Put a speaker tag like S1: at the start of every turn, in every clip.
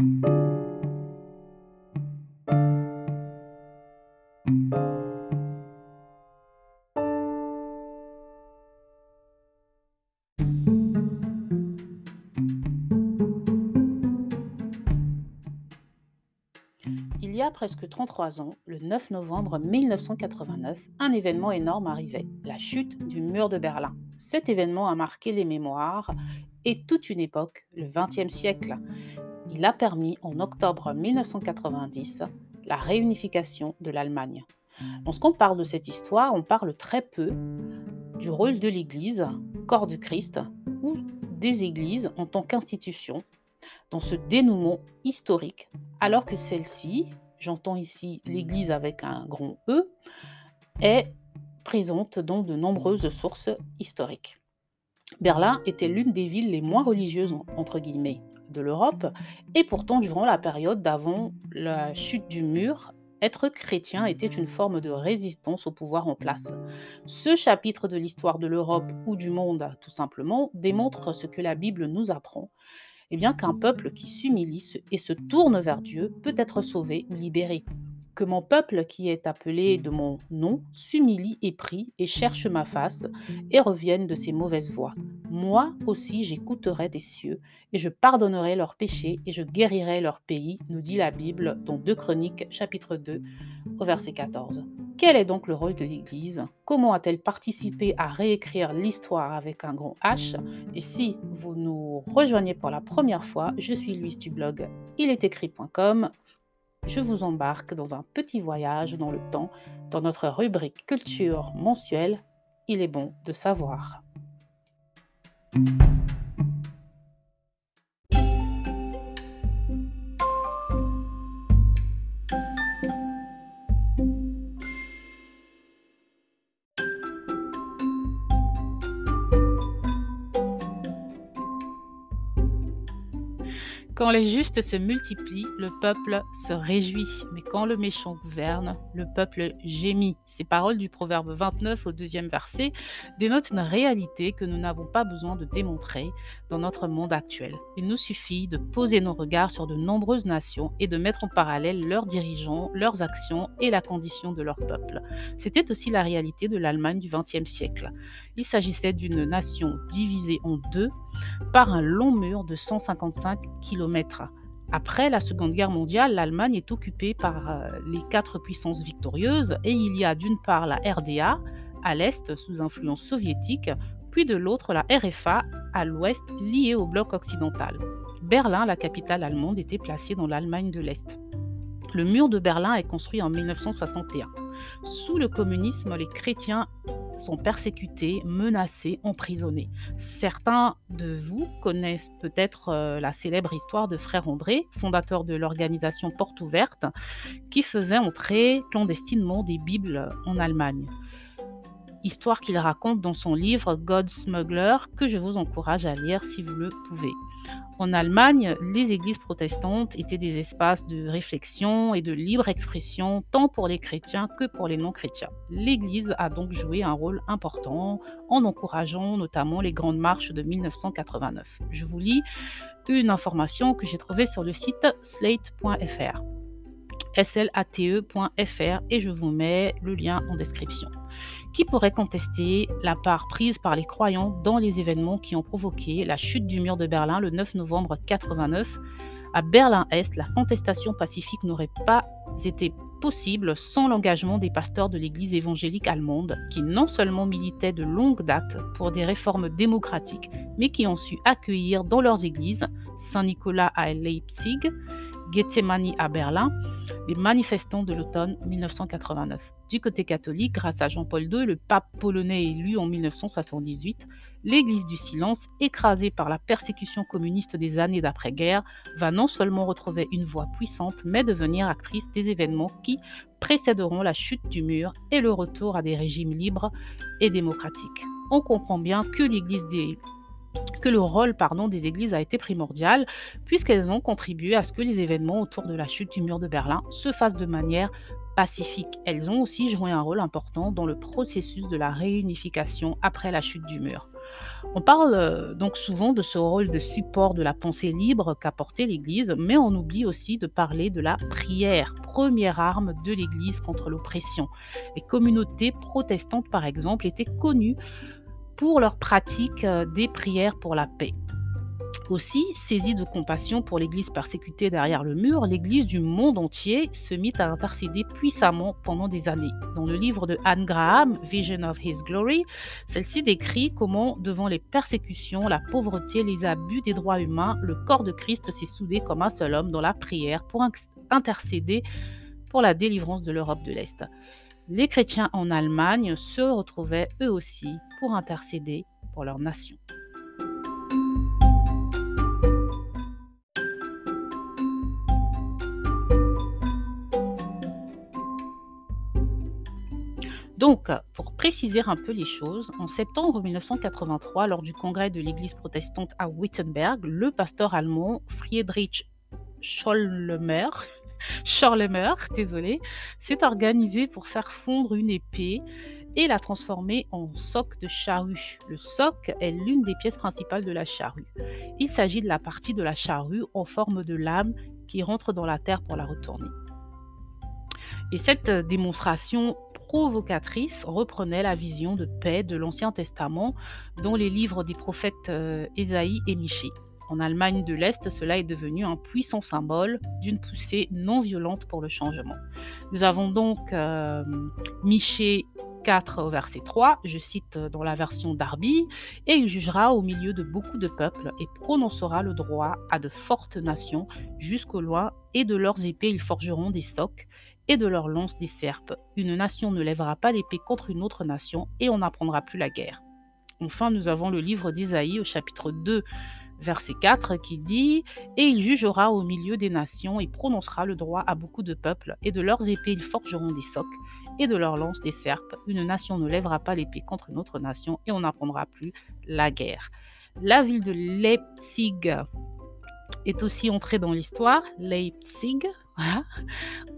S1: Il y a presque 33 ans, le 9 novembre 1989, un événement énorme arrivait, la chute du mur de Berlin. Cet événement a marqué les mémoires et toute une époque, le XXe siècle. Il a permis, en octobre 1990, la réunification de l'Allemagne. Lorsqu'on parle de cette histoire, on parle très peu du rôle de l'Église, corps du Christ, ou des églises en tant qu'institution dans ce dénouement historique, alors que celle-ci, j'entends ici l'Église avec un grand E, est présente dans de nombreuses sources historiques. Berlin était l'une des villes les moins religieuses, de l'Europe, et pourtant, durant la période d'avant la chute du mur, être chrétien était une forme de résistance au pouvoir en place. Ce chapitre de l'histoire de l'Europe ou du monde, tout simplement, démontre ce que la Bible nous apprend, et bien qu'un peuple qui s'humilie et se tourne vers Dieu peut être sauvé ou libéré. Que mon peuple qui est appelé de mon nom s'humilie et prie et cherche ma face et revienne de ses mauvaises voies. Moi aussi j'écouterai des cieux et je pardonnerai leurs péchés et je guérirai leur pays, nous dit la Bible dans 2 Chroniques chapitre 2 au verset 14. Quel est donc le rôle de l'Église? Comment a-t-elle participé à réécrire l'histoire avec un grand H? Et si vous nous rejoignez pour la première fois, je suis Louise du blog il est écrit.com. Je vous embarque dans un petit voyage dans le temps, dans notre rubrique culture mensuelle. Il est bon de savoir. Quand les justes se multiplient, le peuple se réjouit, mais quand le méchant gouverne, le peuple gémit. Ces paroles du Proverbe 29 au deuxième verset dénotent une réalité que nous n'avons pas besoin de démontrer dans notre monde actuel. Il nous suffit de poser nos regards sur de nombreuses nations et de mettre en parallèle leurs dirigeants, leurs actions et la condition de leur peuple. C'était aussi la réalité de l'Allemagne du XXe siècle. Il s'agissait d'une nation divisée en deux par un long mur de 155 km. Après la Seconde Guerre mondiale, l'Allemagne est occupée par euh, les quatre puissances victorieuses et il y a d'une part la RDA à l'est sous influence soviétique, puis de l'autre la RFA à l'ouest liée au bloc occidental. Berlin, la capitale allemande, était placée dans l'Allemagne de l'Est. Le mur de Berlin est construit en 1961. Sous le communisme, les chrétiens sont persécutés, menacés, emprisonnés. Certains de vous connaissent peut-être euh, la célèbre histoire de Frère André, fondateur de l'organisation Porte Ouverte, qui faisait entrer clandestinement des Bibles en Allemagne. Histoire qu'il raconte dans son livre God Smuggler, que je vous encourage à lire si vous le pouvez. En Allemagne, les églises protestantes étaient des espaces de réflexion et de libre expression tant pour les chrétiens que pour les non-chrétiens. L'Église a donc joué un rôle important en encourageant notamment les grandes marches de 1989. Je vous lis une information que j'ai trouvée sur le site slate.fr slate.fr et je vous mets le lien en description qui pourrait contester la part prise par les croyants dans les événements qui ont provoqué la chute du mur de Berlin le 9 novembre 89. À Berlin-Est, la contestation pacifique n'aurait pas été possible sans l'engagement des pasteurs de l'Église évangélique allemande, qui non seulement militaient de longue date pour des réformes démocratiques, mais qui ont su accueillir dans leurs églises, Saint-Nicolas à Leipzig, Gethsemane à Berlin, les manifestants de l'automne 1989. Du côté catholique, grâce à Jean-Paul II, le pape polonais élu en 1978, l'Église du silence, écrasée par la persécution communiste des années d'après-guerre, va non seulement retrouver une voix puissante, mais devenir actrice des événements qui précéderont la chute du mur et le retour à des régimes libres et démocratiques. On comprend bien que l'Église que le rôle pardon, des églises a été primordial, puisqu'elles ont contribué à ce que les événements autour de la chute du mur de Berlin se fassent de manière pacifique. Elles ont aussi joué un rôle important dans le processus de la réunification après la chute du mur. On parle euh, donc souvent de ce rôle de support de la pensée libre qu'a l'Église, mais on oublie aussi de parler de la prière, première arme de l'Église contre l'oppression. Les communautés protestantes, par exemple, étaient connues pour leur pratique euh, des prières pour la paix. Aussi, saisie de compassion pour l'Église persécutée derrière le mur, l'Église du monde entier se mit à intercéder puissamment pendant des années. Dans le livre de Anne Graham, Vision of His Glory, celle-ci décrit comment, devant les persécutions, la pauvreté, les abus des droits humains, le corps de Christ s'est soudé comme un seul homme dans la prière pour intercéder pour la délivrance de l'Europe de l'Est. Les chrétiens en Allemagne se retrouvaient eux aussi pour intercéder pour leur nation. Donc, pour préciser un peu les choses, en septembre 1983, lors du congrès de l'Église protestante à Wittenberg, le pasteur allemand Friedrich Schollemer, Schorlemer, désolé, s'est organisé pour faire fondre une épée et la transformer en soc de charrue. Le soc est l'une des pièces principales de la charrue. Il s'agit de la partie de la charrue en forme de lame qui rentre dans la terre pour la retourner. Et cette démonstration provocatrice reprenait la vision de paix de l'Ancien Testament dans les livres des prophètes euh, Ésaïe et Michée. En Allemagne de l'Est, cela est devenu un puissant symbole d'une poussée non violente pour le changement. Nous avons donc euh, Michée 4 au verset 3, je cite dans la version Darby, et il jugera au milieu de beaucoup de peuples et prononcera le droit à de fortes nations jusqu'au loin, et de leurs épées ils forgeront des socs, et de leurs lances des serpes. Une nation ne lèvera pas l'épée contre une autre nation, et on n'apprendra plus la guerre. Enfin, nous avons le livre d'Isaïe au chapitre 2, verset 4, qui dit Et il jugera au milieu des nations et prononcera le droit à beaucoup de peuples, et de leurs épées ils forgeront des socs, et de leurs lances des serpes. Une nation ne lèvera pas l'épée contre une autre nation, et on n'apprendra plus la guerre. La ville de Leipzig est aussi entrée dans l'histoire. Leipzig,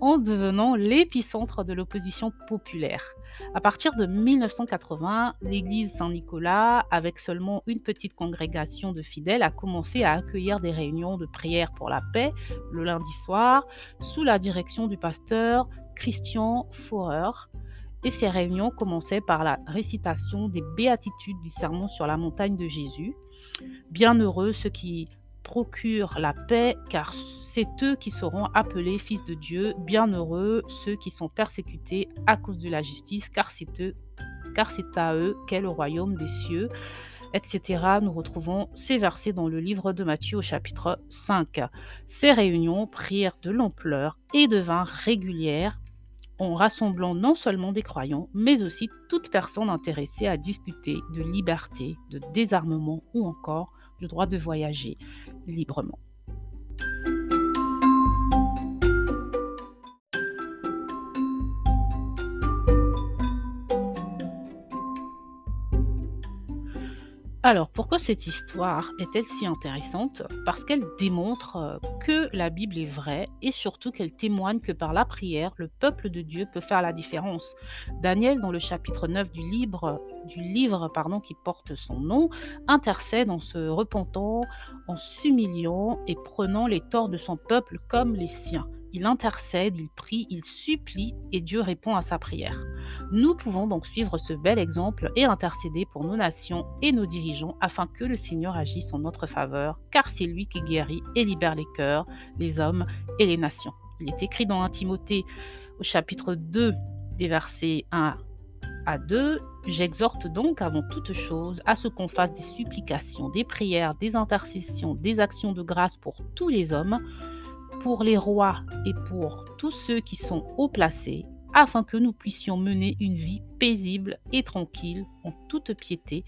S1: en devenant l'épicentre de l'opposition populaire. À partir de 1980, l'église Saint-Nicolas, avec seulement une petite congrégation de fidèles, a commencé à accueillir des réunions de prière pour la paix le lundi soir sous la direction du pasteur Christian Faurer. Et ces réunions commençaient par la récitation des béatitudes du sermon sur la montagne de Jésus. Bienheureux ceux qui procurent la paix, car c'est eux qui seront appelés fils de Dieu. Bienheureux ceux qui sont persécutés à cause de la justice, car c'est eux, car c'est à eux qu'est le royaume des cieux, etc. Nous retrouvons ces versets dans le livre de Matthieu au chapitre 5. Ces réunions prirent de l'ampleur et devinrent régulières en rassemblant non seulement des croyants, mais aussi toute personne intéressée à discuter de liberté, de désarmement ou encore le droit de voyager librement. Alors, pourquoi cette histoire est-elle si intéressante? Parce qu'elle démontre euh, que la Bible est vraie et surtout qu'elle témoigne que par la prière, le peuple de Dieu peut faire la différence. Daniel, dans le chapitre 9 du livre, du qui porte son nom, intercède en se repentant, en s'humiliant et prenant les torts de son peuple comme les siens. Il intercède, il prie, il supplie et Dieu répond à sa prière. Nous pouvons donc suivre ce bel exemple et intercéder pour nos nations et nos dirigeants afin que le Seigneur agisse en notre faveur, car c'est lui qui guérit et libère les cœurs, les hommes et les nations. Il est écrit dans 1 Timothée au chapitre 2 des versets 1 à 2, J'exhorte donc avant toute chose à ce qu'on fasse des supplications, des prières, des intercessions, des actions de grâce pour tous les hommes, pour les rois et pour tous ceux qui sont haut placés, afin que nous puissions mener une vie paisible et tranquille en toute piété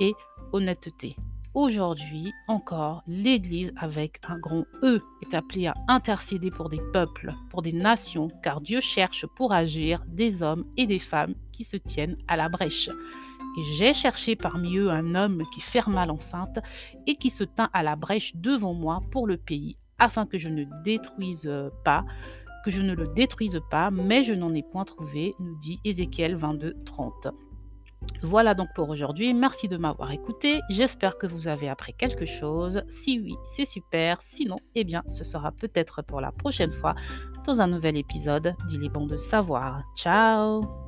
S1: et honnêteté. Aujourd'hui encore, l'Église avec un grand E est appelée à intercéder pour des peuples, pour des nations, car Dieu cherche pour agir des hommes et des femmes qui se tiennent à la brèche. Et j'ai cherché parmi eux un homme qui ferma l'enceinte et qui se tint à la brèche devant moi pour le pays afin que je ne détruise pas, je ne le détruise pas, mais je n'en ai point trouvé, nous dit Ézéchiel 22, 30. Voilà donc pour aujourd'hui. Merci de m'avoir écouté. J'espère que vous avez appris quelque chose. Si oui, c'est super. Sinon, eh bien, ce sera peut-être pour la prochaine fois dans un nouvel épisode d'Il est bon de savoir. Ciao